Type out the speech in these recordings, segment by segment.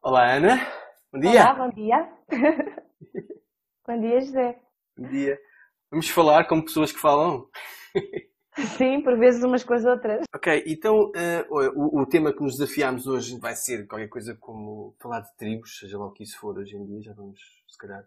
Olá, Ana. Bom dia. Olá, bom dia. bom dia, José. Bom dia. Vamos falar como pessoas que falam. Sim, por vezes umas com as outras. Ok, então uh, o, o, tema que nos desafiámos hoje vai ser qualquer coisa como falar de tribos, seja lá o que isso for hoje em dia, já vamos, se calhar,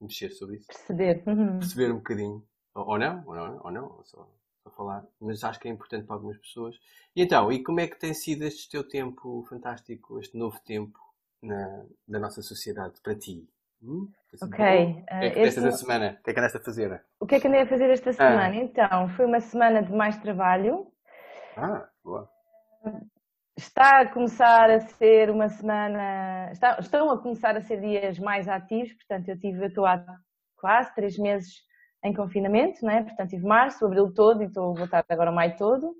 mexer sobre isso. Perceber. Uhum. Perceber um bocadinho. Ou, ou, não, ou não, ou não, só, só falar. Mas acho que é importante para algumas pessoas. E então, e como é que tem sido este teu tempo fantástico, este novo tempo na, na nossa sociedade para ti? Hum? Ok. O que é que este... semana? O que é que andaste a fazer? O que é que andei a fazer esta semana? Ah. Então, foi uma semana de mais trabalho. Ah, boa. Está a começar a ser uma semana. Está, estão a começar a ser dias mais ativos, portanto, eu tive, eu estou há quase três meses em confinamento, não é? Portanto, tive março, abril todo e estou a voltar agora maio todo.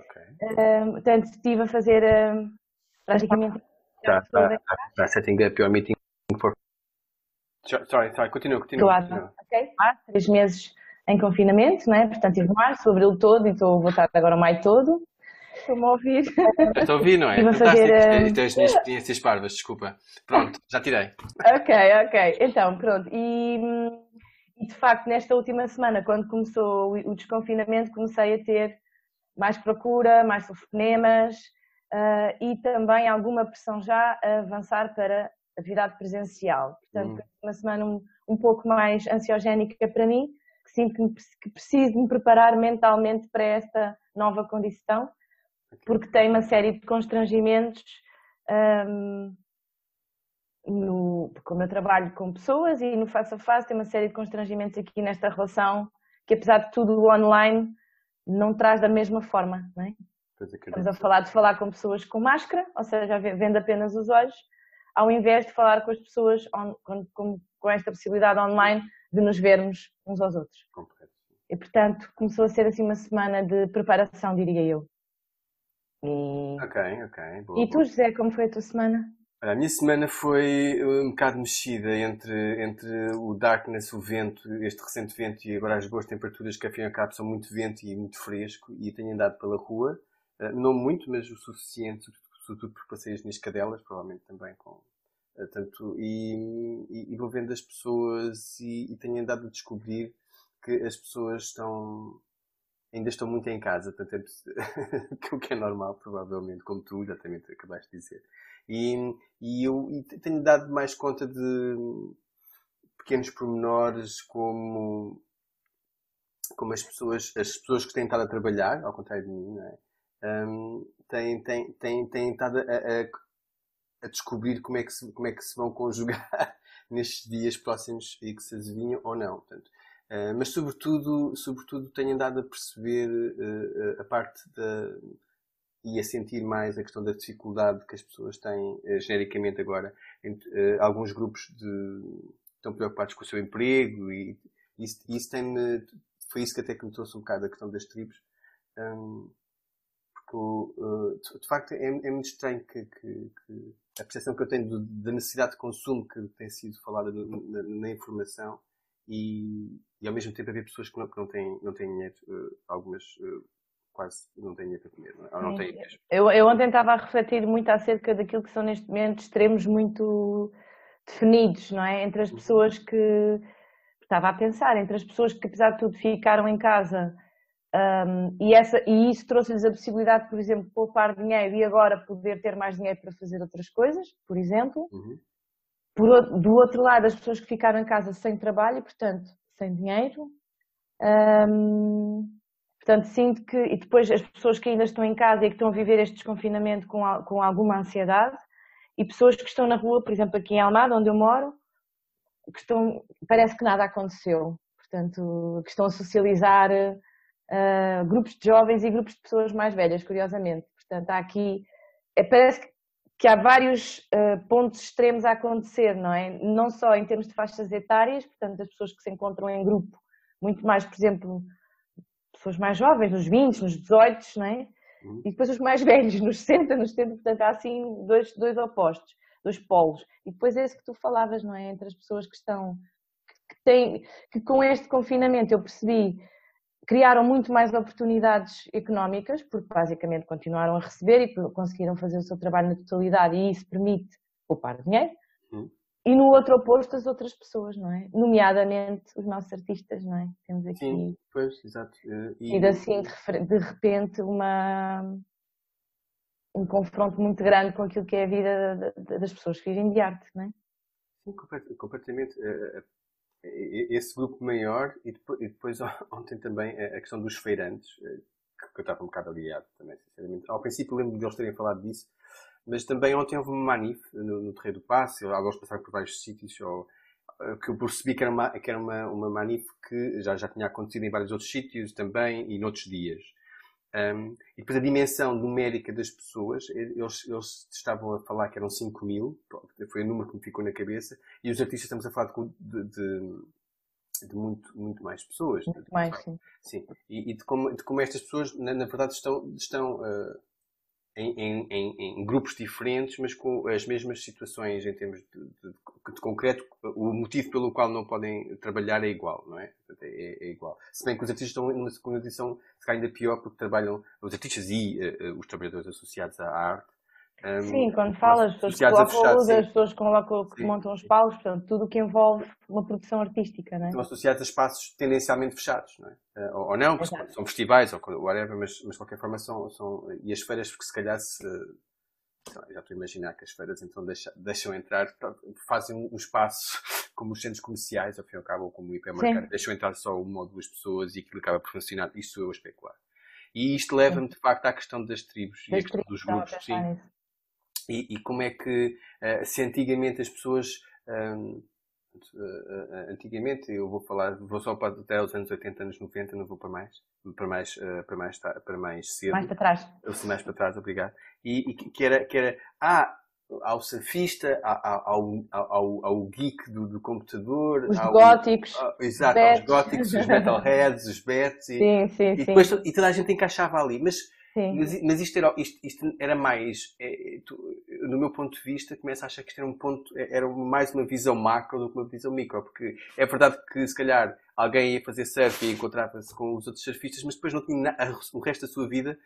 Ok. Uh, portanto, estive a fazer uh, praticamente. Está, está, está setting up your meeting for Sorry, sorry, continua, continua. Claro, ok. Há três meses em confinamento, não é? Portanto, tive março, abril todo e estou a voltar agora o maio todo. Estou-me a ouvir. Estou a ouvir, não é? Estive a fazer, Isto é as minhas experiências parvas, desculpa. Pronto, já tirei. Ok, ok. Então, pronto. E, e de facto, nesta última semana, quando começou o desconfinamento, comecei a ter mais procura, mais telefonemas uh, e também alguma pressão já a avançar para atividade presencial. Portanto, hum. uma semana um, um, pouco mais ansiogénica para mim, que sinto que, que preciso me preparar mentalmente para esta nova condição, porque tem uma série de constrangimentos. Um, no, como eu trabalho com pessoas e no face a face, tem uma série de constrangimentos aqui nesta relação, que apesar de tudo online não traz da mesma forma, não é? Estamos a falar de falar com pessoas com máscara, ou seja, vendo apenas os olhos, ao invés de falar com as pessoas on, com, com, com, esta possibilidade online de nos vermos uns aos outros. E portanto começou a ser assim uma semana de preparação, diria eu. E, ok, ok. Boa, e tu, boa. José, como foi a tua semana? A minha semana foi um bocado mexida entre, entre o darkness, o vento, este recente vento e agora as boas temperaturas que afinal cabo são muito vento e muito fresco e tenho andado pela rua. Eh, não muito, mas o suficiente, sobretudo por passei as minhas cadelas, provavelmente também com. Eh, tanto, e, e, e vou vendo as pessoas e, e tenho andado a descobrir que as pessoas estão ainda estão muito em casa, portanto, é o que é normal, provavelmente, como tu exatamente acabaste de dizer. E, e eu e tenho dado mais conta de pequenos pormenores como, como as pessoas, as pessoas que têm estado a trabalhar, ao contrário de mim, não é? Um, têm, têm, têm, têm estado a, a, a, descobrir como é, que se, como é que se vão conjugar nestes dias próximos e que se adivinham ou não. Portanto, uh, mas, sobretudo, sobretudo, tenho andado a perceber uh, a parte da. e a sentir mais a questão da dificuldade que as pessoas têm, uh, genericamente agora. Entre, alguns grupos de, estão preocupados com o seu emprego e isso, isso tem-me. Foi isso que até que me trouxe um bocado a questão das tribos. Uh, de, de, facto, é, é, muito estranho que, que, que, a percepção que eu tenho da necessidade de consumo que tem sido falada na, na informação e, e, ao mesmo tempo haver pessoas que não, que não, têm, não têm dinheiro, uh, algumas uh, quase não têm dinheiro para comer, não, é? ou não têm mesmo. Eu, eu ontem estava a refletir muito acerca daquilo que são neste momento extremos muito definidos, não é? Entre as uhum. pessoas que estava a pensar, entre as pessoas que apesar de tudo ficaram em casa um, e, essa, e isso trouxe-lhes a possibilidade, por exemplo, de poupar dinheiro e agora poder ter mais dinheiro para fazer outras coisas, por exemplo. Uhum. Por, do outro lado, as pessoas que ficaram em casa sem trabalho portanto, sem dinheiro. Um, portanto, sinto que. E depois as pessoas que ainda estão em casa e que estão a viver este desconfinamento com, com alguma ansiedade. E pessoas que estão na rua, por exemplo, aqui em Almada, onde eu moro, que estão. Parece que nada aconteceu. Portanto, que estão a socializar uh, grupos de jovens e grupos de pessoas mais velhas, curiosamente. Portanto, há aqui, é, parece que há vários uh, pontos extremos a acontecer, não é? Não só em termos de faixas etárias, portanto, das pessoas que se encontram em grupo, muito mais, por exemplo, pessoas mais jovens, nos 20, nos 18, não é? Uhum. E depois os mais velhos, nos 60, nos 70, portanto, há assim dois, dois opostos, dois polos. E depois é isso que tu falavas, não é? Entre as pessoas que estão, que, têm, que com este confinamento eu percebi criaram muito mais oportunidades económicas, porque basicamente continuaram a receber e conseguiram fazer o seu trabalho na totalidade, e isso permite poupar dinheiro, uhum. e no outro oposto as outras pessoas, não é? Nomeadamente os nossos artistas, não é? Temos aqui. Sim, pois, exato. E, e assim, de repente, uma, um confronto muito grande com aquilo que é a vida das pessoas que vivem de arte, não é? Sim, completamente. Eh, eh, esse grupo maior e depois, ontem também a questão dos feirantes, eh, que eu estava um bocado aliado também, sinceramente. Ao princípio lembro de eles terem falado disso, mas também ontem houve uma manif no, no Terreiro do Passe, alguns passaram por vários sítios, ou, que eu percebi que era, uma, que era uma, uma manif que já, já tinha acontecido em vários outros sítios também e noutros dias. Um, e depois a dimensão numérica das pessoas, eles, eles, estavam a falar que eram 5 mil, foi o número que me ficou na cabeça, e os artistas estamos a falar de, de, de muito, muito mais pessoas. Muito mais, sim. sim. E, e de, como, de como estas pessoas, na, na verdade, estão, estão uh, em, em, em, grupos diferentes, mas com as mesmas situações em termos de, de, de, concreto. O motivo pelo qual não podem trabalhar é igual, não é? É, é igual. Se bem que os artistas estão numa condição, se calhar ainda pior, porque trabalham, os artistas e uh, os trabalhadores associados à arte, um, sim, quando falas, as pessoas que colocam a luz, as pessoas que, que montam os palcos, portanto, tudo o que envolve uma produção artística, não é? Estão associados a espaços tendencialmente fechados, não é? Uh, ou, ou, não, porque são festivais ou whatever, mas, mas de qualquer forma são, são. E as feiras, porque se calhar se. Já estou a imaginar que as feiras então deixam, deixam entrar, fazem um espaço como os centros comerciais, ao fim e ao cabo, ou como o hipermercado, deixam entrar só uma ou duas pessoas e aquilo acaba por funcionar. Isso eu a especular. E isto leva-me, de facto, à questão das tribos e dos grupos. Sim. E, e, como é que, uh, se antigamente as pessoas. Um, uh, antigamente, eu vou falar, vou só para até os anos 80, anos 90, não vou para mais, para mais, para mais, para mais cedo. Mais para trás. Eu mais para trás, obrigado. E, e que era, que era, ah, ao surfista, ao, ao, ao, geek do, do computador, os ao, góticos, ao, exato, aos góticos, os metalheads, os bets, e, sim, sim, e, depois, sim. e toda a gente encaixava ali. Mas mas, mas, isto, era, isto, isto era mais, é, tu, no meu ponto de vista, começo a achar que isto era um ponto, é, era mais uma visão macro do que uma visão micro, porque é verdade que se calhar alguém ia fazer surf e encontrava-se com os outros surfistas, mas depois não tinha o resto da sua vida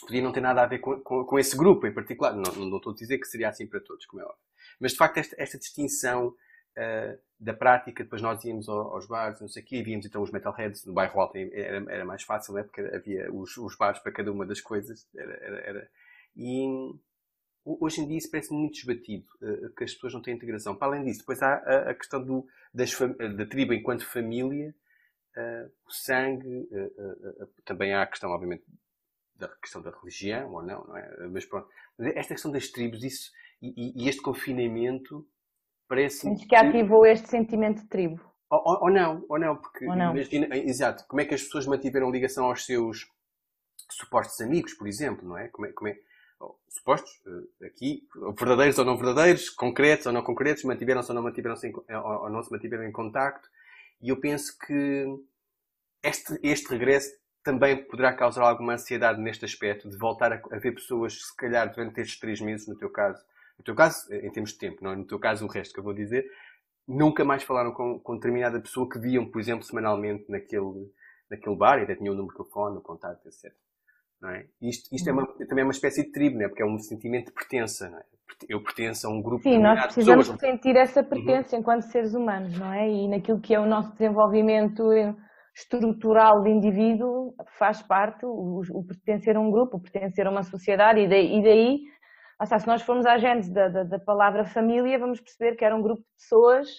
podia não ter nada a ver com, com, com esse grupo em particular. Não, não, não, estou a dizer que seria assim para todos, como é óbvio. Mas de facto, esta, esta distinção uh, da prática, depois nós íamos aos bares, não sei o quê, e víamos então os metalheads no bairro alto, era, era mais fácil, né? porque havia os, os bares para cada uma das coisas. Era, era, era. E hoje em dia isso parece muito desbatido, uh, que as pessoas não têm integração. Para além disso, depois há a, a questão do, das, da tribo enquanto família, uh, o sangue, também há a questão, obviamente, da questão da religião ou não, não é? Mas pronto. Esta questão das tribos, isso, e, e este confinamento parece. Sentes que ativou este sentimento de tribo. Ou, ou, ou não, ou não, porque ou não. imagina, exato, como é que as pessoas mantiveram ligação aos seus supostos amigos, por exemplo, não é? Como é, como é supostos, eh, aqui, verdadeiros ou não verdadeiros, concretos ou não concretos, mantiveram-se ou não mantiveram-se ou, ou não se mantiveram em contacto. E eu penso que este, este regresso também poderá causar alguma ansiedade neste aspecto, de voltar a, a ver pessoas, se calhar, durante estes três meses, no teu caso, no teu caso, em termos de tempo, não é? no teu caso, o resto que eu vou dizer, nunca mais falaram com, com determinada pessoa que viam, por exemplo, semanalmente naquele, naquele bar e até tinham o número de telefone, o contato, etc. Não é? Isto, isto é uma, também é uma espécie de tribo, não é? porque é um sentimento de pertença. Não é? Eu pertenço a um grupo Sim, nós precisamos de sentir essa pertença uhum. enquanto seres humanos, não é? E naquilo que é o nosso desenvolvimento estrutural de indivíduo faz parte o, o pertencer a um grupo, o pertencer a uma sociedade e daí, e daí seja, se nós formos à gênese da, da, da, palavra família, vamos perceber que era um grupo de pessoas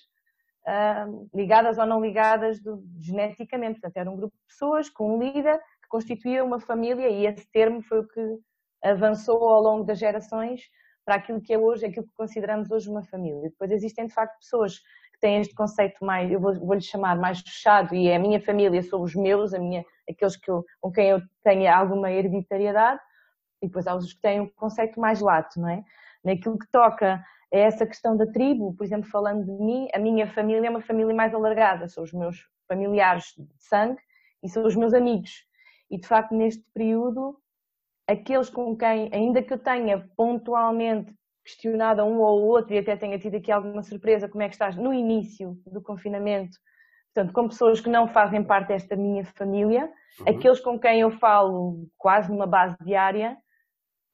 uh, ligadas ou não ligadas do, geneticamente. Portanto, era um grupo de pessoas com um líder que constituía uma família e esse termo foi o que avançou ao longo das gerações para aquilo que é hoje, aquilo que consideramos hoje uma família. Depois existem, de facto, pessoas que têm este conceito mais, eu vou-lhe vou chamar mais fechado, e é a minha família, são os meus, a minha, aqueles que eu, com quem eu tenho alguma hereditariedade, e depois há os que têm um conceito mais lato, não é? Naquilo que toca a essa questão da tribo, por exemplo, falando de mim, a minha família é uma família mais alargada, são os meus familiares de sangue e são os meus amigos. E de facto, neste período, aqueles com quem, ainda que eu tenha pontualmente questionado a um ou outro e até tenha tido aqui alguma surpresa, como é que estás no início do confinamento, portanto, com pessoas que não fazem parte desta minha família, uhum. aqueles com quem eu falo quase numa base diária,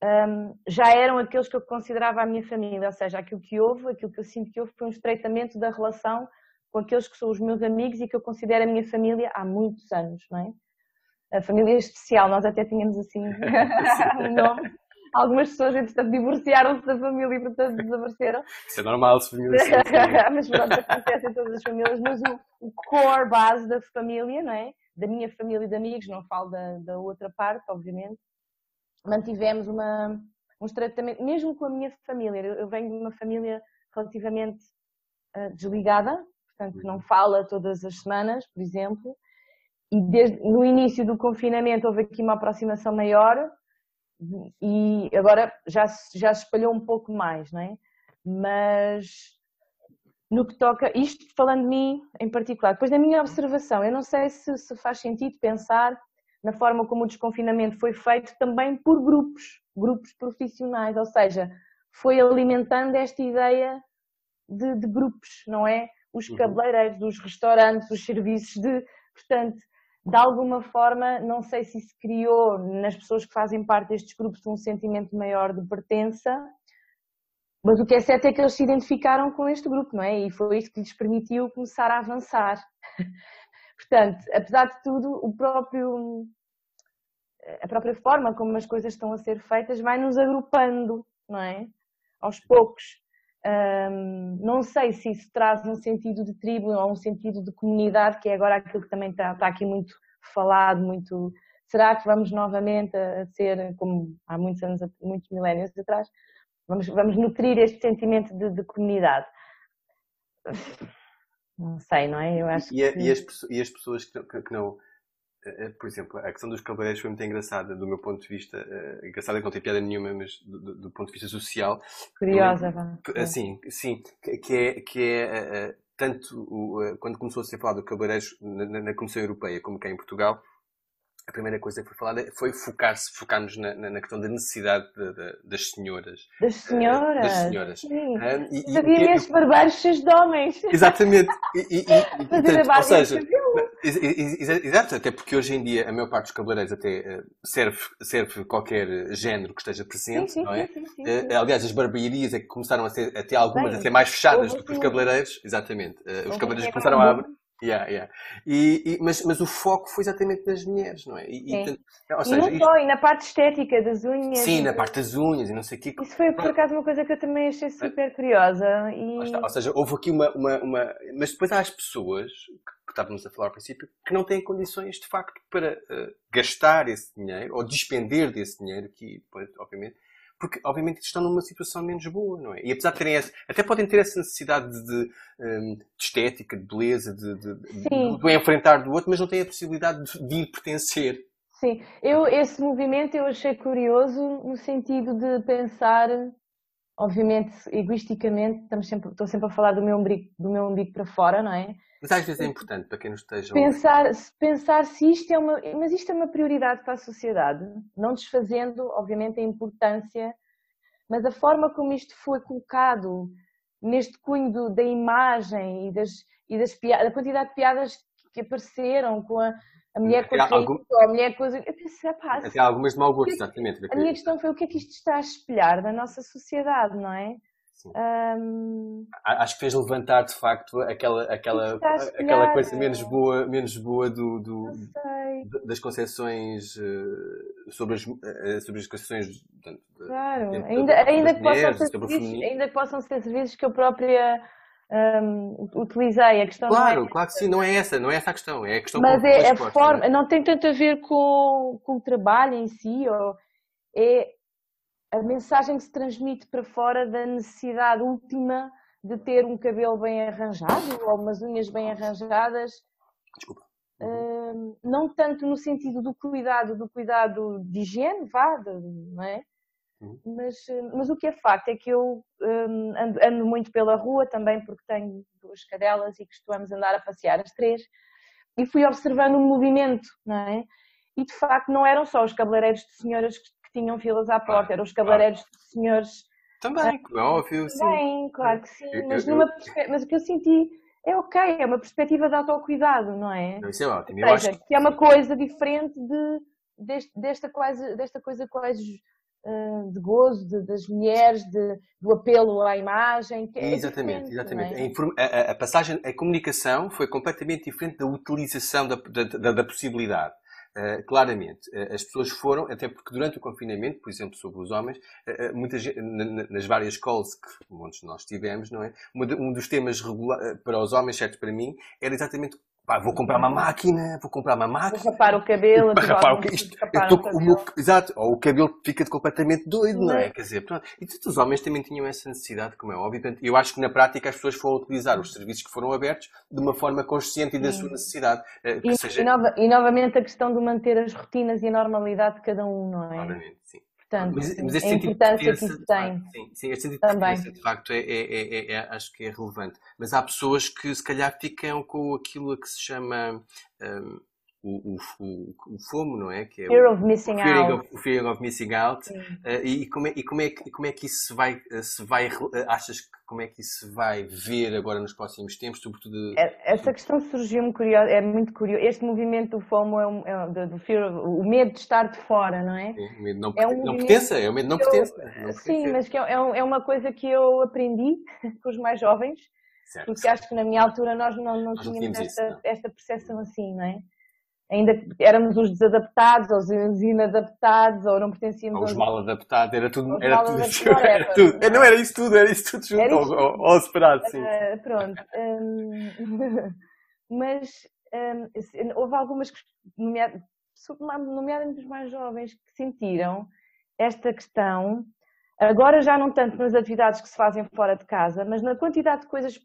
um, já eram aqueles que eu considerava a minha família, ou seja, aquilo que houve, aquilo que eu sinto que houve foi um estreitamento da relação com aqueles que são os meus amigos e que eu considero a minha família há muitos anos, não é? A família é especial, nós até tínhamos assim um nome. Algumas pessoas, entretanto, divorciaram-se da família e, portanto, desapareceram. Isso é normal, se família Mas pronto, acontece em todas as famílias. Mas o, o, core base da família, não é? Da minha família e de amigos, não falo da, da outra parte, obviamente, mantivemos uma, um estreitamento, mesmo com a minha família. Eu venho de uma família relativamente uh, desligada, portanto, que não fala todas as semanas, por exemplo, e desde no início do confinamento houve aqui uma aproximação maior e agora já, já se espalhou um pouco mais, não é? Mas no que toca, isto falando de mim em particular, depois da minha observação, eu não sei se, se faz sentido pensar na forma como o desconfinamento foi feito também por grupos, grupos profissionais, ou seja, foi alimentando esta ideia de, de grupos, não é? Os uhum. cabeleireiros, os restaurantes, os serviços de, portanto, de alguma forma, não sei se isso criou nas pessoas que fazem parte destes grupos um sentimento maior de pertença, mas o que é certo é que eles se identificaram com este grupo, não é? E foi isso que lhes permitiu começar a avançar. Portanto, apesar de tudo, o próprio, a própria forma como as coisas estão a ser feitas vai nos agrupando, não é? Aos poucos. Um, não sei se isso traz um sentido de tribo ou um sentido de comunidade, que é agora aquilo que também está, está aqui muito falado, muito. Será que vamos novamente a, ser, como há muitos anos, muitos milénios atrás, vamos, vamos nutrir este sentimento de, de comunidade? Não sei, não é? Eu acho e, que... e, as, e as pessoas que, que, que não eh, eh, por exemplo, a questão dos cabeleireiros foi muito engraçada do meu ponto de vista, uh, engraçada que não tem piada nenhuma, mas do, do ponto de vista social. Curiosa, vá. Sim, sim, que é, que é tanto uh, quando começou a ser falado de cabeleireiros na, na Comissão Europeia como cá em Portugal, a primeira coisa que foi falada foi focar-se, focar-nos na, na, questão da necessidade de, de, das senhoras. Das senhoras? Uh, das senhoras. Sim. Um, e, Havia imensos barbeiros cheios de homens. Exatamente. E, e, e, portanto, ou seja, exato, até porque hoje em dia a maior parte dos cabeleireiros até uh, serve, serve qualquer género que esteja presente, sim, sim, não é? Sim, sim, aliás, as barbearias é que começaram a ter, até algumas Bem, até mais fechadas do que os cabeleireiros. Exatamente. os cabeleireiros começaram a abrir Yeah, yeah. E, e, mas, mas o foco foi exatamente nas mulheres, não é? E, e, ou seja, e não isto... só, e na parte estética das unhas. Sim, na parte das unhas e não sei o quê. Isso foi por acaso uma coisa que eu também achei super curiosa. E... Ou seja, houve aqui uma, uma, uma, Mas depois há as pessoas que estávamos a falar ao princípio que não têm condições de facto para uh, gastar esse dinheiro ou despender desse dinheiro, que depois, obviamente, porque obviamente estão numa situação menos boa, não é? E apesar de terem essa, até podem ter essa necessidade de, de, hum, estética, de beleza, de, de, de, enfrentar do outro, mas não têm a possibilidade de, de ir pertencer. Sim, eu, esse movimento eu achei curioso no sentido de pensar, obviamente, egoisticamente, estamos sempre, estou sempre a falar do meu umbigo, do meu umbigo para fora, não é? Mas às vezes é importante para quem nos esteja pensar, pensar se isto é uma, mas isto é uma prioridade para a sociedade, não desfazendo, obviamente, a importância, mas a forma como isto foi colocado neste cunho do, da imagem e das, e das piadas, a quantidade de piadas que apareceram com a, a mulher com a, algum... a mulher com Eu pensei, pá, Até algumas de mau gosto, exatamente. A minha questão foi o que é que isto está a espelhar na nossa sociedade, não é? Um... Acho que fez levantar de facto aquela, aquela, aquela coisa menos boa, menos boa do, do das concepções uh, sobre, as, uh, sobre as concepções claro. ainda, ainda, que possam ser serviços, ainda que possam ser serviços que eu própria um, utilizei. A questão claro, não é... claro que sim, não é essa, não é essa a questão, é a questão Mas é a forma, não? É? não tem tanto a ver com, com o trabalho em si, ou é a mensagem que se transmite para fora da necessidade última de ter um cabelo bem arranjado ou umas unhas bem arranjadas. Desculpa. Uh, não tanto no sentido do cuidado, do cuidado de higiene, vá, de, não é? Uhum. Mas, mas o que é facto é que eu um, ando, ando, muito pela rua também porque tenho duas cadelas e costumamos andar a passear as três e fui observando o movimento, não é? E de facto não eram só os cabeleireiros de senhoras que tinham filas à porta, eram os cabeleireiros de senhores. Também, é óbvio, sim. Também, claro que sim, mas, numa, mas o que eu senti é ok, é uma perspectiva de autocuidado, não é? Isso é ótimo. Ou seja, que... que é uma coisa diferente de, deste, desta, quase, desta coisa quase uh, de gozo de, das mulheres, de, do apelo à imagem. É exatamente, exatamente. É? A, a, passagem, a comunicação foi completamente diferente da utilização da, da, da possibilidade. Uh, claramente, uh, as pessoas foram, até porque durante o confinamento, por exemplo, sobre os homens, uh, muitas, nas várias calls que muitos de nós tivemos, não é? Um dos temas para os homens, certo para mim, era exatamente Pá, vou comprar uma máquina, vou comprar uma máquina. Vou rapar o cabelo. Para rapar o, isto, rapar o, cabelo. Meu, exato, ou o cabelo fica completamente doido, não é? Quer dizer, pronto. E todos os homens também tinham essa necessidade, como é óbvio. Portanto, eu acho que na prática as pessoas foram utilizar os serviços que foram abertos de uma forma consciente e da sua necessidade. Eh, e, seja... e, nova, e, novamente a questão de manter as rotinas e a normalidade de cada um, não é? Claramente, sim. Portanto, mas, mas a importância que isso tem. Sim, sim, este sentido Também. de de facto, é, é, é, é, acho que é relevante. Mas há pessoas que se calhar ficam com aquilo que se chama um, o, o, o, o, FOMO, não é? Que é Fear of Missing Out. Of, o Fear of Missing Out. Uh, e, como é, e, como é, e como é que isso se vai, se vai, achas que como é que isso vai ver agora nos próximos tempos, sobretudo... É, essa questão surgiu-me curiosa, é muito curioso. Este movimento do FOMO é, um, é do fear, o medo de estar de fora, não é? o medo não, é um não pertença, é o medo não pertença. Sim, mas que é, é, uma coisa que eu aprendi com os mais jovens, certo. porque acho que na minha altura nós não, não nós tínhamos esta, isso, não. esta percepção assim, não é? Ainda éramos os desadaptados, ou os inadaptados, ou não pertencíamos ou os mal adaptados, era tudo, era tudo, era tudo. Não era isso tudo, era isso tudo junto ao, ao, ao separado, sim. Uh, pronto. Um, mas um, houve algumas, nomeadamente os mais jovens, que sentiram esta questão, agora já não tanto nas atividades que se fazem fora de casa, mas na quantidade de coisas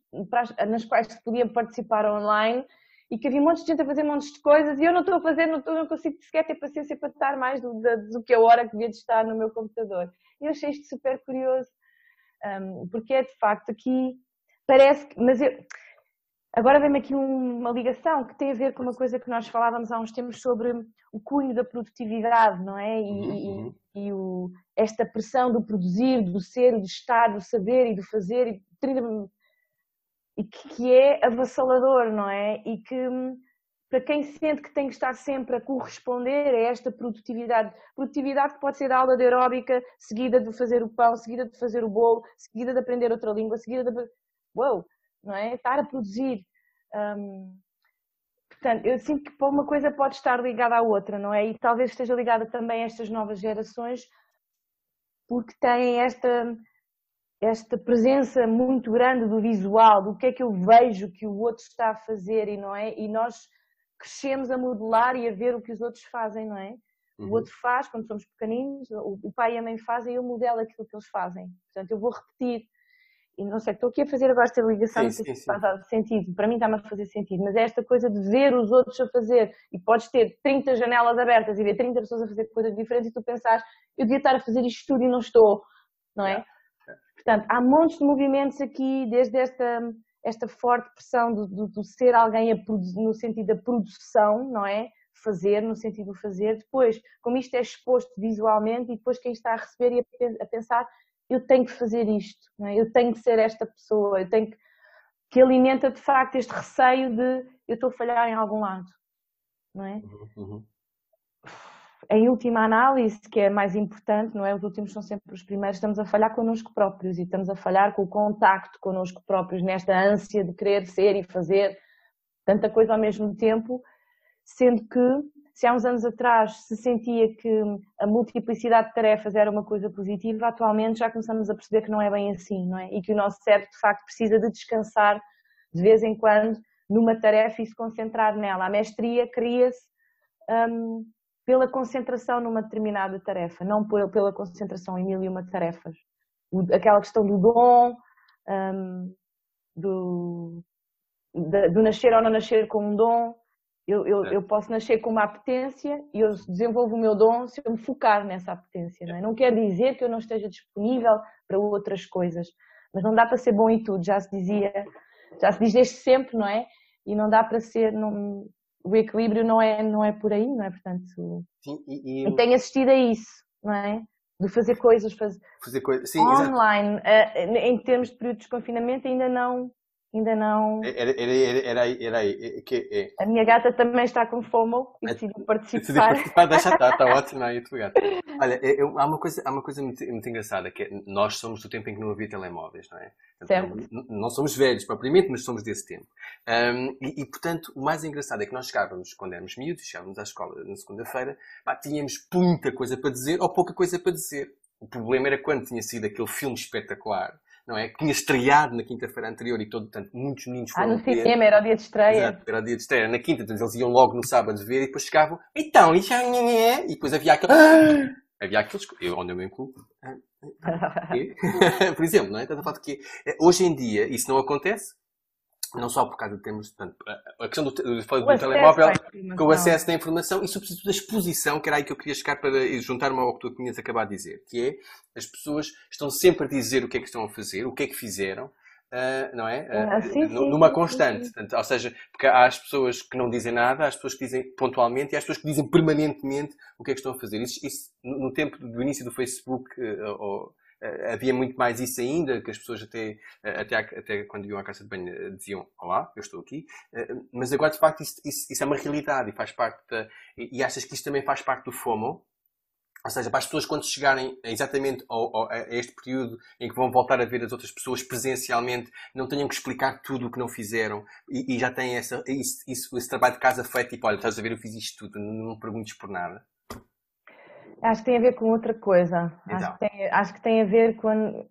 nas quais se podia participar online, e que havia um monte de gente a fazer montes de coisas e eu não estou a fazer, não, estou, não consigo sequer ter paciência para estar mais do, do, que a hora que devia de estar no meu computador. E eu achei isto super curioso, um, porque é de facto aqui, parece que, mas eu, agora vem-me aqui uma ligação que tem a ver com uma coisa que nós falávamos há uns tempos sobre o cunho da produtividade, não é? E, uhum. e, e o, esta pressão do produzir, do ser, do estar, do saber e do fazer, e 30 e que, que é avassalador, não é? E que para quem sente que tem que estar sempre a corresponder a esta produtividade, produtividade que pode ser a aula de aeróbica, seguida de fazer o pão, seguida de fazer o bolo, seguida de aprender outra língua, seguida de. Uou! Não é? Estar a produzir. Hum, portanto, eu sinto que uma coisa pode estar ligada à outra, não é? E talvez esteja ligada também a estas novas gerações, porque têm esta esta presença muito grande do visual, do que é que eu vejo que o outro está a fazer e não é? E nós crescemos a modelar e a ver o que os outros fazem, não é? Uhum. O outro faz quando somos pequeninos, o pai e a mãe fazem e eu modelo aquilo que eles fazem. Portanto, eu vou repetir. E não sei, estou aqui a fazer agora esta ligação, sim, não sei se faz sentido. Para mim está-me a fazer sentido, mas é esta coisa de ver os outros a fazer e podes ter 30 janelas abertas e ver 30 pessoas a fazer coisas diferentes e tu pensares, eu devia estar a fazer isto tudo e não estou, não é? Portanto, há montes de movimentos aqui, desde esta, esta forte pressão do, do, do ser alguém no sentido da produção, não é? Fazer, no sentido de fazer. Depois, como isto é exposto visualmente, e depois quem está a receber e a pensar, eu tenho que fazer isto, é? eu tenho que ser esta pessoa, eu tenho que. que alimenta de facto este receio de eu estou a falhar em algum lado, não é? Uhum. Em última análise, que é mais importante, não é? Os últimos são sempre os primeiros, estamos a falhar connosco próprios e estamos a falhar com o contacto connosco próprios, nesta ânsia de querer ser e fazer tanta coisa ao mesmo tempo, sendo que se há uns anos atrás se sentia que a multiplicidade de tarefas era uma coisa positiva, atualmente já começamos a perceber que não é bem assim, não é? E que o nosso cérebro de facto precisa de descansar de vez em quando numa tarefa e se concentrar nela. A mestria cria-se um, pela concentração numa determinada tarefa, não pela concentração em mil e uma tarefas. Aquela questão do dom, um, do, do nascer ou não nascer com um dom. Eu, eu, eu, posso nascer com uma apetência e eu desenvolvo o meu dom se eu me focar nessa apetência. Não, é? não quer dizer que eu não esteja disponível para outras coisas, mas não dá para ser bom em tudo, já se dizia, já se diz desde sempre, não é? E não dá para ser, não, o equilíbrio não é, não é por aí, não é? Portanto, Sim, e, e... e tenho assistido a isso, não é? De fazer coisas, fazer, fazer coisa. Sim, online, uh, em termos de período de desconfinamento, ainda não, ainda não. Era, era, era, era, era aí. Que, é. A minha gata também está com FOMO e decidiu participar. Decidiu participar, deixa estar, está ótimo aí, tu gata. Olha, é, é, há uma coisa, há uma coisa muito, muito engraçada, que é, nós somos do tempo em que não havia telemóveis, não é? Certo. Não, não somos velhos propriamente, mas somos desse tempo. Um, e, e, portanto, o mais engraçado é que nós chegávamos, quando éramos miúdos, chegávamos à escola na segunda-feira, tínhamos muita coisa para dizer ou pouca coisa para dizer. O problema era quando tinha sido aquele filme espetacular não é? Que tinha estreado na quinta-feira anterior e todo, portanto, muitos meninos foram Ah, no cinema, era o dia de estreia. Exato, era o dia de estreia. Na quinta, então eles iam logo no sábado ver e depois chegavam, então, e já é? E depois havia aquele... havia aqueles... Eu, onde eu me incluo. Por exemplo, não é? Estás a falar que hoje em dia isso não acontece, não só por causa de termos, portanto, a questão do, do, do telemóvel, com o acesso da informação e, sobretudo, da exposição, que era aí que eu queria chegar para juntar-me ao que tu tinhas acabado de dizer, que é, as pessoas estão sempre a dizer o que é que estão a fazer, o que é que fizeram, uh, não é? Uh, ah, sim, sim, numa sim, constante. Portanto, ou seja, porque há as pessoas que não dizem nada, há as pessoas que dizem pontualmente e há as pessoas que dizem permanentemente o que é que estão a fazer. Isso, isso no tempo do início do Facebook, uh, ou, havia muito mais isso ainda, que as pessoas até, eh, até, até quando iam à casa de banho eh, diziam Olá, eu estou aqui. Mas agora, de facto, isso, isso, isso é uma realidade e faz parte da, e achas que isso também faz parte do FOMO? Ou seja, para as pessoas quando chegarem exatamente ao, ao, a este período em que vão voltar a ver as outras pessoas presencialmente, não tenham que explicar tudo o que não fizeram e, e já têm essa, isso, isso, esse trabalho de casa feito, tipo, olha, estás a ver, eu fiz isto tudo, não, não perguntes por nada. Acho que tem a ver com outra coisa. Então. Acho, que tem, acho que tem a ver com.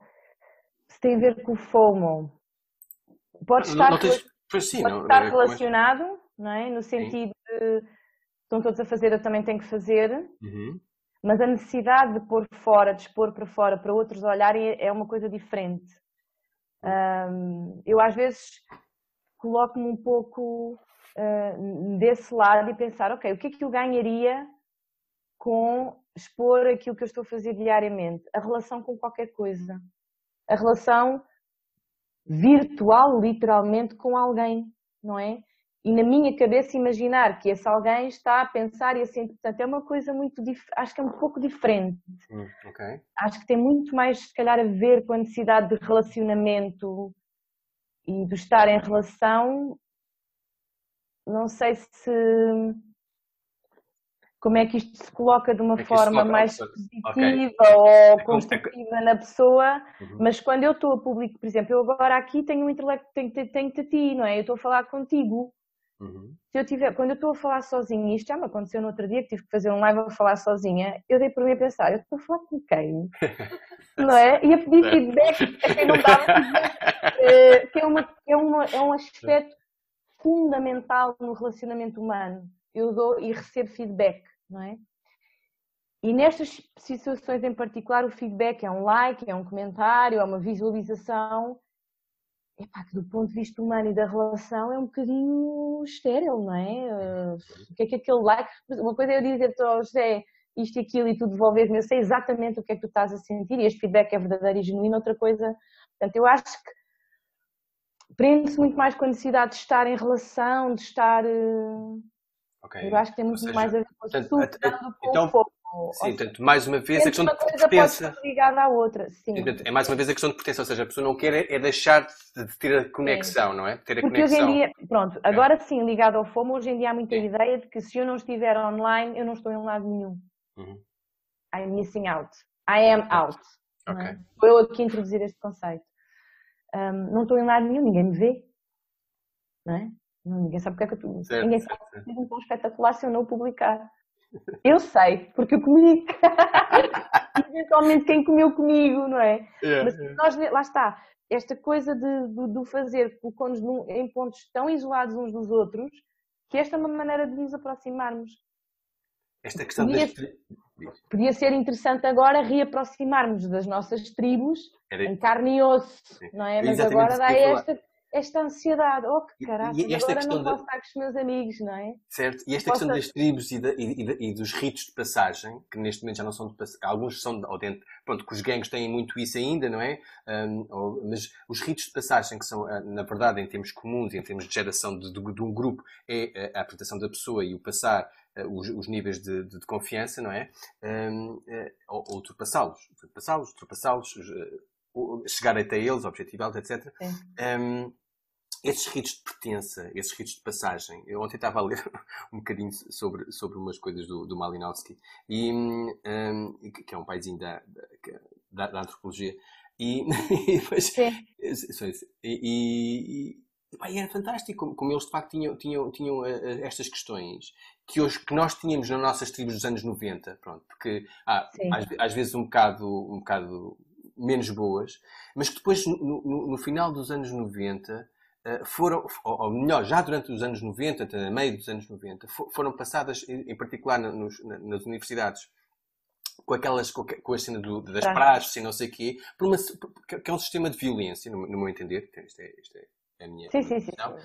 Se tem a ver com o FOMO. Pode estar, não, não tens, sim, pode não, estar relacionado, não é? No sentido sim. de estão todos a fazer, eu também tenho que fazer. Uhum. Mas a necessidade de pôr fora, de expor para fora, para outros olharem, é uma coisa diferente. Um, eu às vezes coloco-me um pouco uh, desse lado e pensar, ok, o que é que eu ganharia com expor aquilo que eu estou a fazer diariamente, a relação com qualquer coisa, a relação virtual, literalmente, com alguém, não é? E na minha cabeça imaginar que esse alguém está a pensar e assim, portanto, é uma coisa muito, acho que é um pouco diferente. Hum, okay. Acho que tem muito mais, se calhar, a ver com a necessidade de relacionamento e de estar em relação. Não sei se como é que isto se coloca de uma é forma mais positiva okay. ou é construtiva na pessoa, uhum. mas quando eu estou a público, por exemplo, eu agora aqui tenho um intelecto, tenho, tenho, tenho a ti, não é? Eu estou a falar contigo. Uhum. Se eu tiver, quando eu estou a falar sozinha, isto já me aconteceu no outro dia que tive que fazer um live a falar sozinha, eu dei por mim a pensar, eu estou a falar com quem? não é? E a pedir feedback a quem não dava feedback, que é, uma, é, uma, é um aspecto fundamental no relacionamento humano. Eu dou e recebo feedback não é? E nestas situações em particular, o feedback é um like, é um comentário, é uma visualização. Epá, que do ponto de vista humano e da relação é um bocadinho estéril, não é? O que é que aquele like. Uma coisa é eu dizer-te ao José isto e aquilo e tu devolves-me, eu sei exatamente o que é que tu estás a sentir e este feedback é verdadeiro e genuíno. Outra coisa. Portanto, eu acho que prende-se muito mais com a necessidade de estar em relação, de estar eh, Okay. Eu acho que tem muito seja, mais a ver com portanto, a, então, fogo. Sim, portanto, mais uma vez a questão de pertença. ligada à outra, sim. É mais uma vez a questão de pertença, ou seja, a pessoa não quer é deixar de ter a conexão, sim. não é? Ter a Porque conexão. hoje em dia, pronto, agora sim, ligado ao FOMO, hoje em dia há muita sim. ideia de que se eu não estiver online, eu não estou em lado nenhum. Uhum. I'm missing out. I am out. Okay. É? Vou eu aqui introduzir este conceito. Um, não estou em lado nenhum, ninguém me vê. Não é? Ninguém sabe porque é que eu estou. Ninguém sabe que fiz um tão espetacular se eu não publicar. Eu sei, porque eu comi. Eventualmente quem comeu comigo, não é? Yeah, Mas yeah. nós, lá está, esta coisa de, de, de fazer, colocou-nos em pontos tão isolados uns dos outros, que esta é uma maneira de nos aproximarmos. Esta questão podia, deste... podia ser interessante agora reaproximarmos das nossas tribos Era... em carne e osso, Sim. não é? Mas agora dá esta esta ansiedade, oh que caralho, e, esta agora não posso estar com os meus amigos, não é? Certo, e esta questão das tribos e, de, e, e, dos ritos de passagem, que neste momento já não são de passagem, alguns são, ou dentro, pronto, que os gangues têm muito isso ainda, não é? Um, ou, mas os ritos de passagem, que são, ah, na verdade, em termos comuns, em termos de geração de, de, de um grupo, é a apresentação da pessoa e o passar uh, os, os, níveis de, de, confiança, não é? Um, uh, ou, ou ultrapassá-los, ultrapassá-los, ultrapassá-los, chegar até eles, objetivá-los, etc. Um, esses ritos de pertença, esses ritos de passagem. Eu ontem estava a ler um bocadinho sobre, sobre umas coisas do, do Malinowski, e, um, que é um paizinho da, da, da antropologia. E, e depois, e, e, era fantástico como, como, eles de facto tinham, tinham, tinham uh, estas questões que, hoje, que nós tínhamos nas nossas tribos dos anos 90, pronto, porque ah, às, às, vezes um bocado, um bocado menos boas, mas que depois no, no, no final dos anos 90 eh, foram, ou melhor, já durante os anos 90, até meio dos anos 90, foram passadas, em particular nas universidades, com aquelas, com a cena do, das praxes. e não sei o quê, por uma, que é um sistema de violência, no, no meu entender, isto é, isto é é a minha sim, sim, sim. É, um,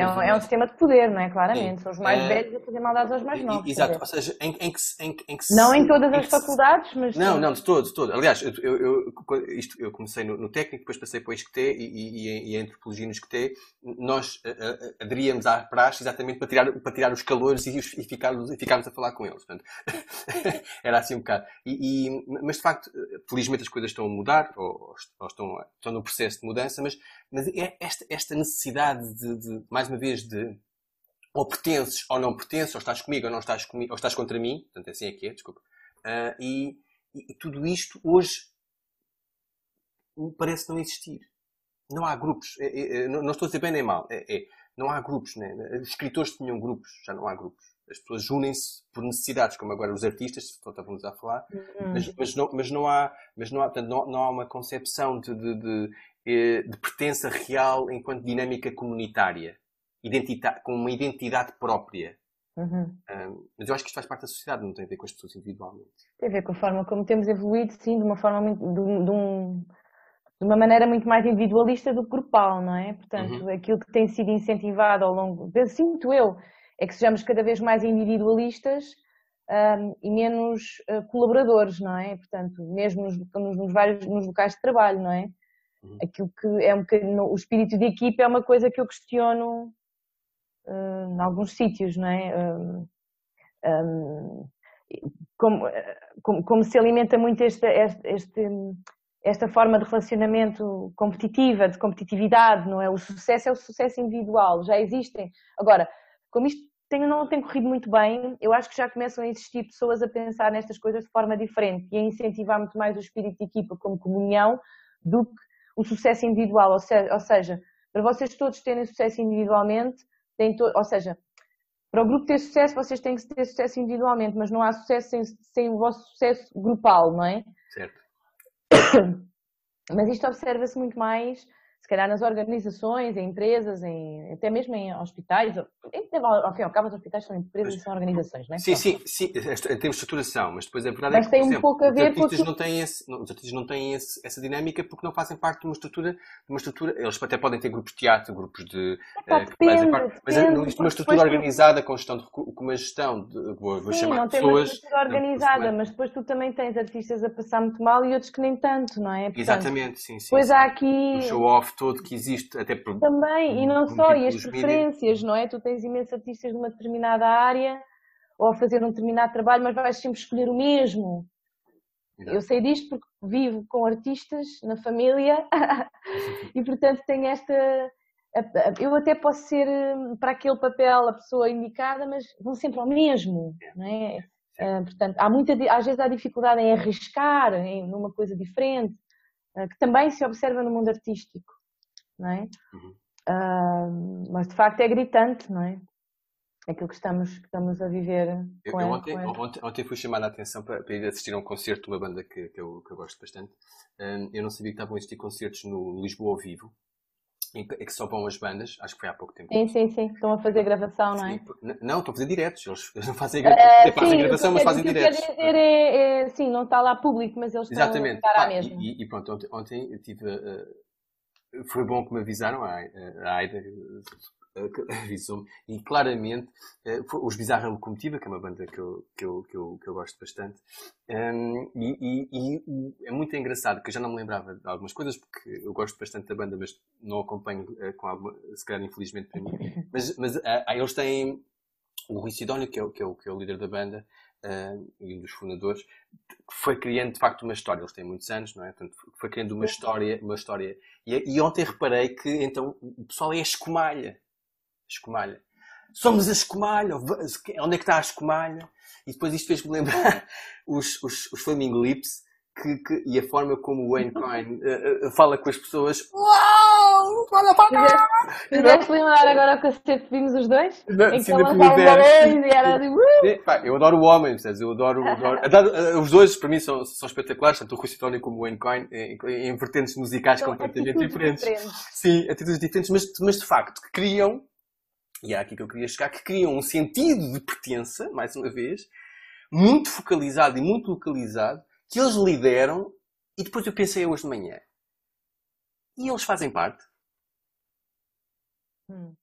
é, um, é, um, sistema de poder, não é? Claramente. Sim. São os mais uh, velhos a fazer maldades aos mais novos. Exato, ou seja, em, em, que, em, em que Não em todas as faculdades, mas. Não, sim. não, de todo, de todo. Aliás, eu, eu, eu, isto, eu comecei no, no, técnico, depois passei para o ISCTE e, e, e, a antropologia no ISCTE. Nós uh, aderíamos à praxe exatamente para tirar, para tirar os calores e, e, ficarmos, e ficarmos a falar com eles. Portanto, era assim um bocado. E, mas de facto, felizmente as coisas estão a mudar, ou, ou estão, estão no processo de mudança, mas mas é esta, esta necessidade de, de, mais uma vez, de ou pertences ou não pertences, ou estás comigo ou não estás comigo, ou estás contra mim, portanto assim é que é, desculpa. Uh, e, e, tudo isto hoje parece não existir. Não há grupos. É, é, é, não, estou a dizer bem nem mal. É, é, não há grupos. Né? Os escritores tinham grupos, já não há grupos. As pessoas unem-se por necessidades, como agora os artistas, estávamos a falar, uhum. mas, mas, não, mas não há, mas não há, portanto, não, não há uma concepção de, de, de de pertença real enquanto dinâmica comunitária, com uma identidade própria. Uhum. Um, mas eu acho que isto faz parte da sociedade, não tem a ver com as pessoas individualmente. Tem a ver com a forma como temos evoluído, sim, de uma forma muito, de, de, um, de uma maneira muito mais individualista do que grupal, não é? Portanto, uhum. aquilo que tem sido incentivado ao longo, sinto eu, é que sejamos cada vez mais individualistas um, e menos uh, colaboradores, não é? Portanto, mesmo nos, nos, nos, vários nos locais de trabalho, não é? Uhum. Aquilo que é um bocadinho, o espírito de equipe é uma coisa que eu questiono uh, em alguns sítios, não é? Um, um, como, como, como, se alimenta muito esta, este, esta forma de relacionamento competitiva, de competitividade, não é? O sucesso é o sucesso individual, já existem. Agora, como isto tem, não tem corrido muito bem, eu acho que já começam a existir pessoas a pensar nestas coisas de forma diferente e a incentivar muito mais o espírito de equipa como comunhão do que o sucesso individual, ou seja, ou seja, para vocês todos terem sucesso individualmente, têm to, ou seja, para o grupo ter sucesso, vocês têm que ter sucesso individualmente, mas não há sucesso sem, sem o vosso sucesso grupal, não é? Certo. Mas isto observa-se muito mais se calhar nas organizações, em empresas, em, até mesmo em hospitais, ao fim e ao cabo, os hospitais são empresas e são organizações, não é? Sim, sim, sim, em termos de estruturação, mas depois a verdade mas é que, tem um exemplo, pouco a ver os artistas não têm, esse, não, os artistas não têm esse, essa dinâmica porque não fazem parte de uma estrutura, de uma estrutura, eles até podem ter grupos de teatro, grupos de... É, eh, depende, parte, mas é depende, uma estrutura organizada com, gestão de, com uma gestão, de, vou, vou sim, chamar não pessoas... Tem uma estrutura organizada, mas depois tu também tens artistas a passar muito mal e outros que nem tanto, não é? Portanto, Exatamente, sim, sim. Pois sim. há aqui... Show-off todo que existe até por, Também, e não só, e as preferências, não é? Tu tens imensos artistas de uma determinada área ou a fazer um determinado trabalho, mas vais sempre escolher o mesmo. Exato. Eu sei disto porque vivo com artistas na família e, portanto, tenho esta. Eu até posso ser hum, para aquele papel a pessoa indicada, mas vão sempre ao mesmo, não é? Uh, portanto, há muita, às vezes há dificuldade em arriscar em numa coisa diferente, uh, que também se observa no mundo artístico não é? Uhum. Uh, mas de facto é gritante, não é? Aquilo que estamos, que estamos a viver eu, eu ontem, ontem, ontem, fui chamada a atenção para, para, ir assistir a um concerto de uma banda que, que, eu, que eu gosto bastante. Um, eu não sabia que estavam a existir concertos no Lisboa ao vivo em que só vão as bandas, acho que foi há pouco tempo. Sim, sim, sim. Estão a fazer gravação, não é? Sim, não, estão a fazer diretos. Eles, não fazem, uh, fazem gravação, mas fazem diretos. Que dizer é, é, sim, não está lá público, mas eles estão Exatamente. a estar à mesma. E, e, pronto, ontem, ontem eu tive uh, foi bom que me avisaram, a Aida avisou-me, e claramente eh, os Bizarra Locomotiva, que é uma banda que eu, que eu, que eu, que eu gosto bastante, um, e, e, e, é muito engraçado, que eu já não me lembrava de algumas coisas, porque eu gosto bastante da banda, mas não acompanho uh, com alguma, se calhar infelizmente para mim, mas, mas uh, eles têm o Rui Sidónio, que é, que, é que é o líder da banda, uh, e um dos fundadores, foi criando de facto uma história. Eles têm muitos anos, não é? Portanto, foi criando uma história, uma história. E, e ontem reparei que então o pessoal é a escumalha. Escumalha. Somos a escumalha. Onde é que está a escumalha? E depois isto fez-me lembrar os, os, os Flaming Lips que, que, e a forma como o Wayne Coyne uh, uh, fala com as pessoas. Uau! Fala para cá! Fizeste lembrar agora que sempre vimos os dois? Não, em que balões e era. "Uh!" É, pá, eu adoro o homem, percebes? Eu adoro, adoro- eh, Os dois, para mim, são, são espetaculares, tanto o Rui Citónio como o Wayne Coyne, em, em vertentes musicais São completamente diferentes. diferentes. Sim, atitudes diferentes, mas, mas de facto que criam, e é aqui que eu queria chegar, que criam um sentido de pertença, mais uma vez, muito focalizado e muito localizado, que eles lideram, e depois eu pensei hoje de manhã, e eles fazem parte? Hum.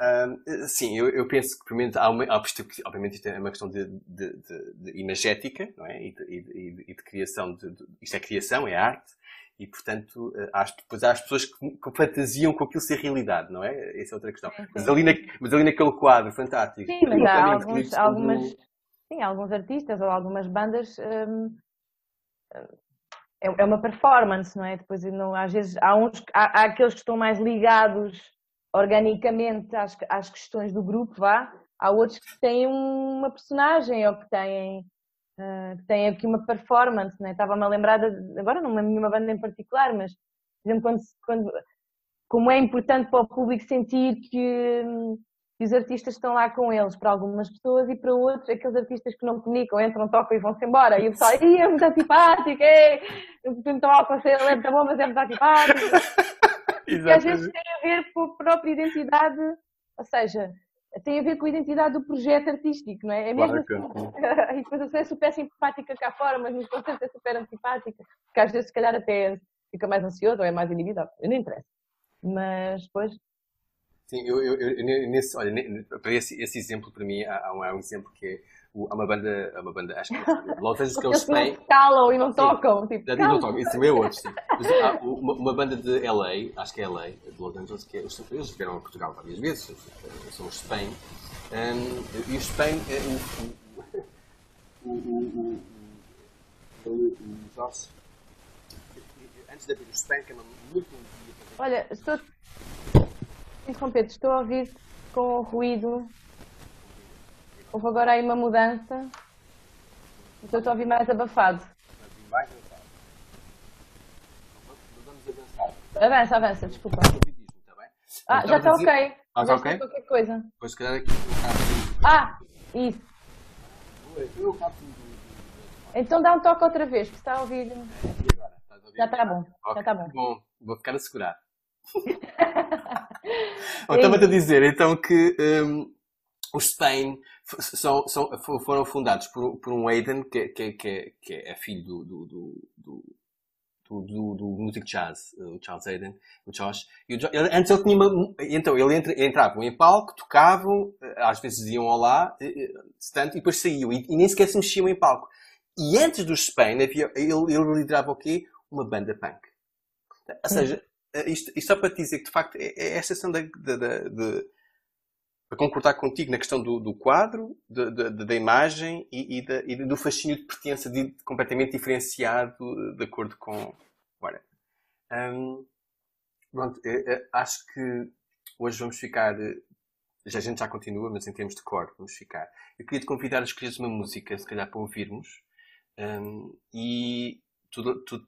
Ahm, sim, eu, eu penso que, primeiro, há uma, há, obviamente, isto é uma questão de, de, de- de imagética, não é? E de, e e criação. De, isto é criação, é arte. E, portanto, eh, há, depois há as pessoas que, que fantasiam com aquilo ser realidade, não é? Essa é outra questão. Mas ali, na, mas ali naquele quadro fantástico. Sim, mas há alguns, algumas, sim, alguns artistas ou algumas bandas. hum, é, é uma performance, não é? Depois, não, às vezes, há, uns, há, há aqueles que estão mais ligados organicamente às, às questões do grupo, vá. Há outros que têm uma personagem ou que têm, ah, que têm aqui uma performance, não é? Estava-me a lembrar, de, agora não de nenhuma banda em particular, mas, por exemplo, quando, quando, como é importante para o público sentir que, que os artistas estão lá com eles, para algumas pessoas e para outros, aqueles artistas que não comunicam, entram, tocam e vão-se embora. E o pessoal, Ih, é muito antipático, é, eu toco, você é muito bom, mas é muito antipático. E às vezes tem a ver com a própria identidade, ou seja, tem a ver com a identidade do projeto artístico, não é? É mesmo Claro, assim. E depois a pessoa é super simpática cá fora, mas nos concertos é super antipática, porque às vezes se calhar até fica mais ansioso ou é mais inibida, eu não interessa. Mas depois Sim, eu, eu, eu- nesse, olha, para esse, esse exemplo, para mim, há, há um, há um exemplo que é há uma banda, há uma banda, acho que é Los Angeles que eles não têm. se calam e não tocam. Tipo, não toco, isso é outro. Mas há uma, uma banda de LA, acho que é LA, de Los Angeles, que é, eles vieram a Portugal várias vezes, eh, são os Spain. Um, e os Spain, é, o, o, o, o, o, o, o Josh, antes de abrir o Spain, que é uma muito. Olha, estou. Interromper, estou a ouvir com ruído. Houve agora aí uma mudança. Então estou a ouvir mais abafado. mais avançar. Avança, avança, desculpa. Ah, já está ok. Ah, já está ok? qualquer coisa. Depois, se calhar, aqui. Ah, isso. Então dá um toque outra vez, que está a ouvir. Já está bom, já está bom. Bom, vou ficar a segurar. Estava-te a dizer então que hum, os Spain são, são, foram fundados por, por um Aiden que, que, que, que é filho do, do, do, do, do, do, do músico jazz, o Charles Aiden, o Josh. E o Jo- ele- antes ele tinha uma, então ele entra, entravam em palco, tocavam, eh, às vezes iam ao lá, eh, eh, tanto, e depois saíam e, e nem sequer se mexiam em palco. E antes dos Spain havia, ele, ele liderava o quê? Uma banda punk. Ou seja, eh, isto, isto só para te dizer que de facto é, é esta questão da, da, da- de, para concordar contigo na questão do, do quadro, da- da- da imagem e, e da- e do fascínio de pertença de- completamente diferenciado eh, de acordo com. Ora, hum, pronto, eh, eh, acho que hoje vamos ficar. eh, Já, a gente já continua, mas em termos de cor, vamos ficar. Eu queria te convidar a escolheres uma música, se calhar para ouvirmos. hum, e tu, tu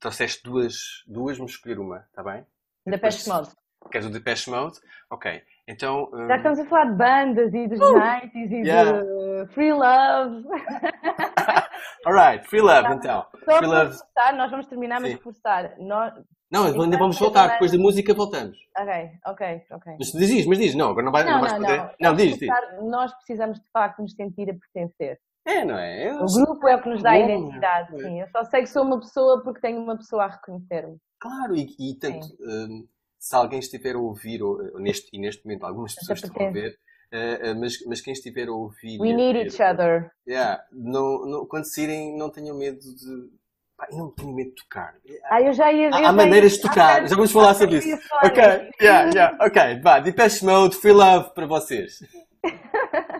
trouxeste duas, duas, vamos escolher uma, está bem? Da Pest Mode. Queres o Depeche Mode? Ok. Então. hum, Já estamos a falar de bandas e dos 90s e Yeah. de Free Love. Alright, Free Love então. Só Free Love. reforçar, nós vamos terminar, mas Sim. reforçar. Nós... Não, ainda vamos é voltar. Depois da música voltamos. Ok, ok, ok. Mas diz, mas diz. Não, agora não, vai, não, Não, vais não, poder. não. Não, diz, diz. Reforçar, Nós precisamos de facto nos sentir a pertencer. É, não é? Eu- O grupo é o que nos dá a identidade, é. sim. Eu só sei que sou uma pessoa porque tenho uma pessoa a reconhecer-me. Claro, e, e tanto, hum, se alguém estiver a ouvir, ou, ou neste, e neste momento algumas pessoas estão a ver, eh, eh, mas, mas quem estiver a ouvir. We need ver, each other. Yeah, não, não, quando saírem, não tenham medo de. Pá, eu não tenho medo de tocar. Ah, eu já ia eu Há, já maneiras de ia- tocar, Ah, já vamos falar sobre isso. Ok, yeah, yeah, ok, vá, Depeche Mode, Free Love para vocês.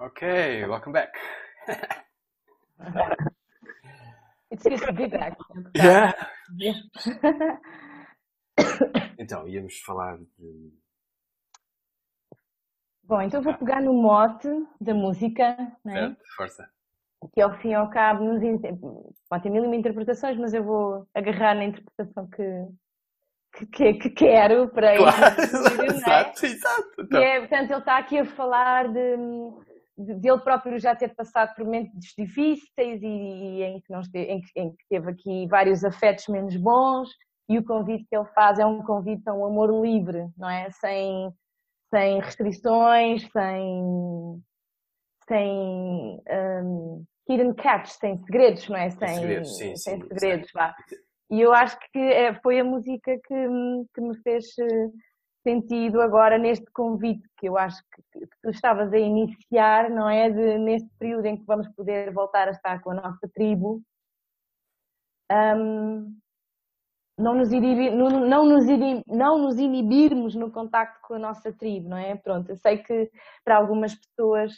Okay, welcome back. It's good to be back. Yeah. então, íamos falar de. Bom, então vou pegar no mote da música, não é? Certo, força. que ao fim e ao cabo nos, pode ter mil e uma interpretações, mas eu vou agarrar na interpretação que, que, que quero para Claro, não é? exato, exato. Então, é, portanto, ele está aqui a falar de, de, de ele próprio já ter passado por momentos difíceis e, e em, que não este- em, que, em que teve aqui vários afetos menos bons e o convite que ele faz é um convite a um amor livre, não é? Sem, sem restrições, sem, sem um, hidden catch, sem segredos, não é? Sem, segredos, sim, sem sim, segredos, vá. E eu acho que é- foi a música que, me- que me fez eh, sentido agora neste convite que eu acho que, que tu estavas a iniciar, não é? De, neste período em que vamos poder voltar a estar com a nossa tribo. Hum, não nos, inibi- não, não nos não nos inibirmos no contacto com a nossa tribo, não é? Pronto, eu sei que para algumas pessoas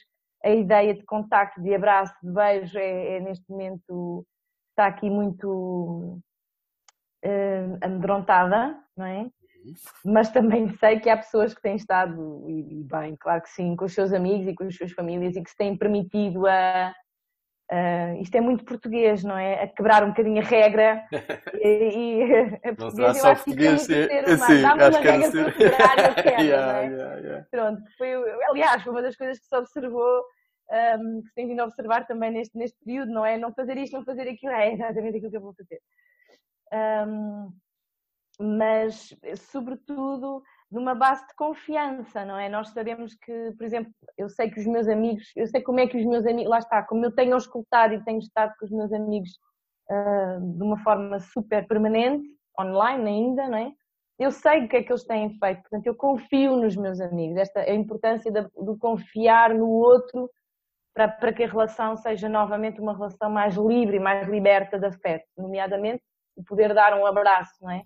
a ideia de contacto, de abraço, de beijo é, é neste momento está aqui muito eh, amedrontada, não é? Mas também sei que há pessoas que têm estado, e, bem, claro que sim, com os seus amigos e com as suas famílias e que se têm permitido a. a- isto é muito português, não é? A quebrar um bocadinho a regra. e, e a não será só acho que isto é português, muito é, é sim, acho que é regra ser. Yeah, é? yeah, yeah. Pronto, foi, aliás, foi uma das coisas que se observou, um, que se tem vindo a observar também neste, neste período, não é? Não fazer isto, não fazer aquilo, é exatamente aquilo que eu vou fazer. Um, mas, sobretudo, numa base de confiança, não é? Nós sabemos que, por exemplo, eu sei que os meus amigos, eu sei como é que os meus amigos, lá está, como eu tenho escutado e tenho estado com os meus amigos ah, de uma forma super permanente, online ainda, não é? Eu sei o que é que eles têm feito, portanto, eu confio nos meus amigos. Esta a importância de confiar no outro para, para que a relação seja novamente uma relação mais livre mais liberta de afeto, nomeadamente o poder dar um abraço, não é?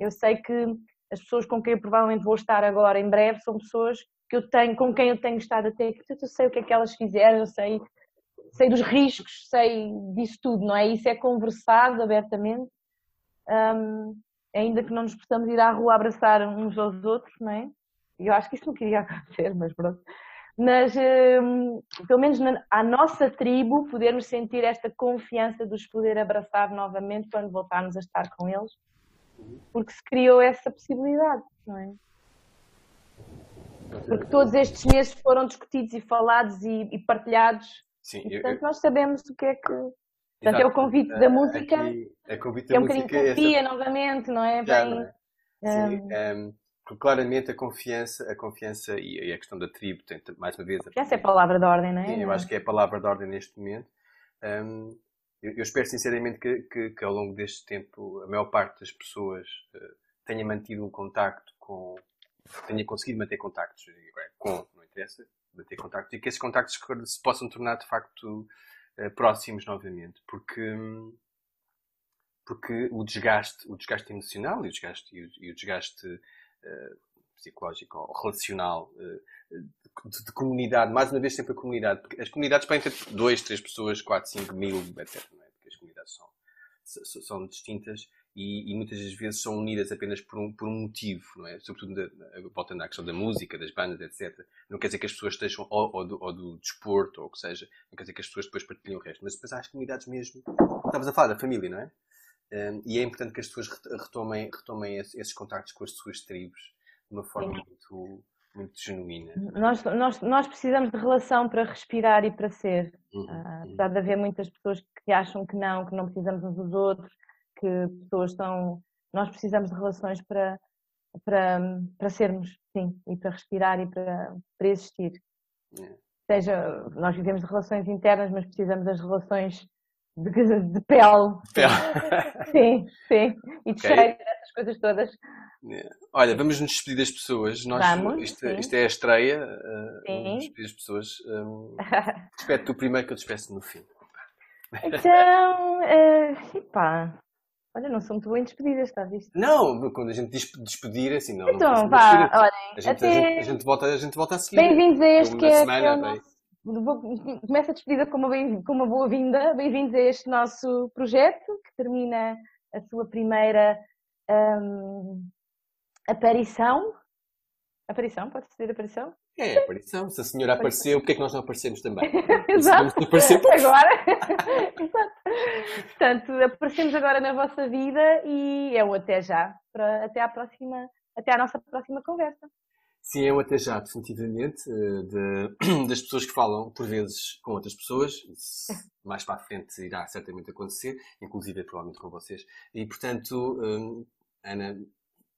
Eu sei que as pessoas com quem eu provavelmente vou estar agora em breve são pessoas que eu tenho, com quem eu tenho estado até, portanto, eu sei o que é que elas fizeram, eu sei, sei dos riscos, sei disso tudo, não é? Isso é conversado abertamente, hum, ainda que não nos possamos ir à rua abraçar uns aos outros, não é? Eu acho que isso não queria acontecer, mas pronto. Mas, hum, pelo menos na, à nossa tribo, podermos sentir esta confiança de os poder abraçar novamente quando voltarmos a estar com eles, porque se criou essa possibilidade, não é? Porque todos estes meses foram discutidos e falados e, e partilhados, Sim, e portanto eu- nós sabemos o que é que. Portanto, é o convite Eh, da música, aqui, a convite que é da um bocadinho é essa- confia novamente, não é? Já, Bem, não é? Sim, hum, ehm, porque claramente a confiança, a confiança e e a questão da tribo tem mais uma vez. essa é a palavra de ordem, não é? Sim, eu acho que é a palavra de ordem neste momento. Ehm, eu, eu espero sinceramente que, que, que ao longo deste tempo a maior parte das pessoas eh, tenha mantido um contacto com, tenha conseguido manter contactos agora, com, não interessa, manter contactos e que esses contactos se possam tornar de facto eh, próximos novamente, porque porque o desgaste, o desgaste emocional e o desgaste, e o, e o desgaste eh, psicológico ou relacional eh, de, de comunidade, mais uma vez sempre a comunidade, porque as comunidades podem ter dois, três pessoas, quatro, cinco mil, etc. Não é? Porque as comunidades são, são, são distintas e, e muitas das vezes são unidas apenas por um, por um motivo, não é? Sobretudo na- voltando à questão da música, das bandas, etc. Não quer dizer que as pessoas estejam, ou, ou, do, ou do desporto, ou o que seja, não quer dizer que as pessoas depois partilhem o resto, mas depois há as comunidades mesmo. Estavas a falar da família, não é? Um, e é importante que as pessoas ret- retomem, retomem esse- esses contactos com as suas tribos de uma forma Sim. muito, muito genuína. Nós, nós, nós precisamos de relação para respirar e para ser. Uhum, Ah, uhum. apesar de haver muitas pessoas que acham que não, que não precisamos uns dos outros, que pessoas estão. Nós precisamos de relações para, para, para sermos, sim, e para respirar e para, para existir. É. Seja, nós vivemos de relações internas, mas precisamos das relações de, de pele. Sim, sim. E de Ok. cheiro, essas coisas todas. É. Olha, vamos nos despedir das pessoas. Nós, Vamos, isto, isto é a estreia. uh, Sim. vamos despedir das pessoas. Um, Despede tu primeiro que eu despeço no fim. Então, eh, epá, olha, não sou muito boa em despedidas, está visto? Não, quando a gente diz despedir, assim, não. não Então, podemos vá, olhem, A gente, a, até gente, a, gente volta, a gente volta a seguir. bem-vindos a este que é, que semana, é o nosso começo a despedida com uma, bem, uma boa-vinda. Bem-vindos a este nosso projeto que termina a sua primeira um, aparição. Aparição? Pode ser aparição? É, aparição. Se a senhora apareceu, porquê é que nós não aparecemos também? Exato. Agora. Exato. Portanto, aparecemos agora na vossa vida e é o até já. Para, até à próxima, até à nossa próxima conversa. Sim, é um até já, definitivamente, eh, de, das pessoas que falam, por vezes, com outras pessoas. Isso, mais para a frente irá certamente acontecer, inclusive provavelmente com vocês. E, portanto, um, Ana,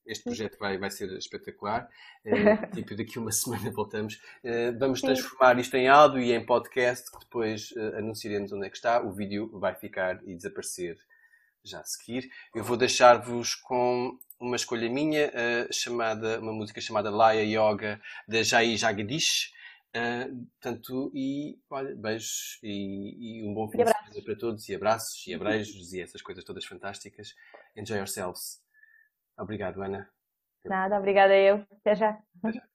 este projeto vai, vai ser espetacular. Uh, tipo, daqui uma semana voltamos. Uh, vamos transformar isto em áudio e em podcast, que depois uh, anunciaremos onde é que está. O vídeo vai ficar e desaparecer já a seguir. Eu vou deixar-vos com uma escolha minha, uh, chamada, uma música chamada Laya Yoga, da Jai Jagdish. Uh, portanto, e olha, beijos e, e um bom fim de semana para todos, e abraços, e abreijos, e essas coisas todas fantásticas. Enjoy yourselves. Obrigado, Ana. Nada, obrigada eu. Até já. Até já.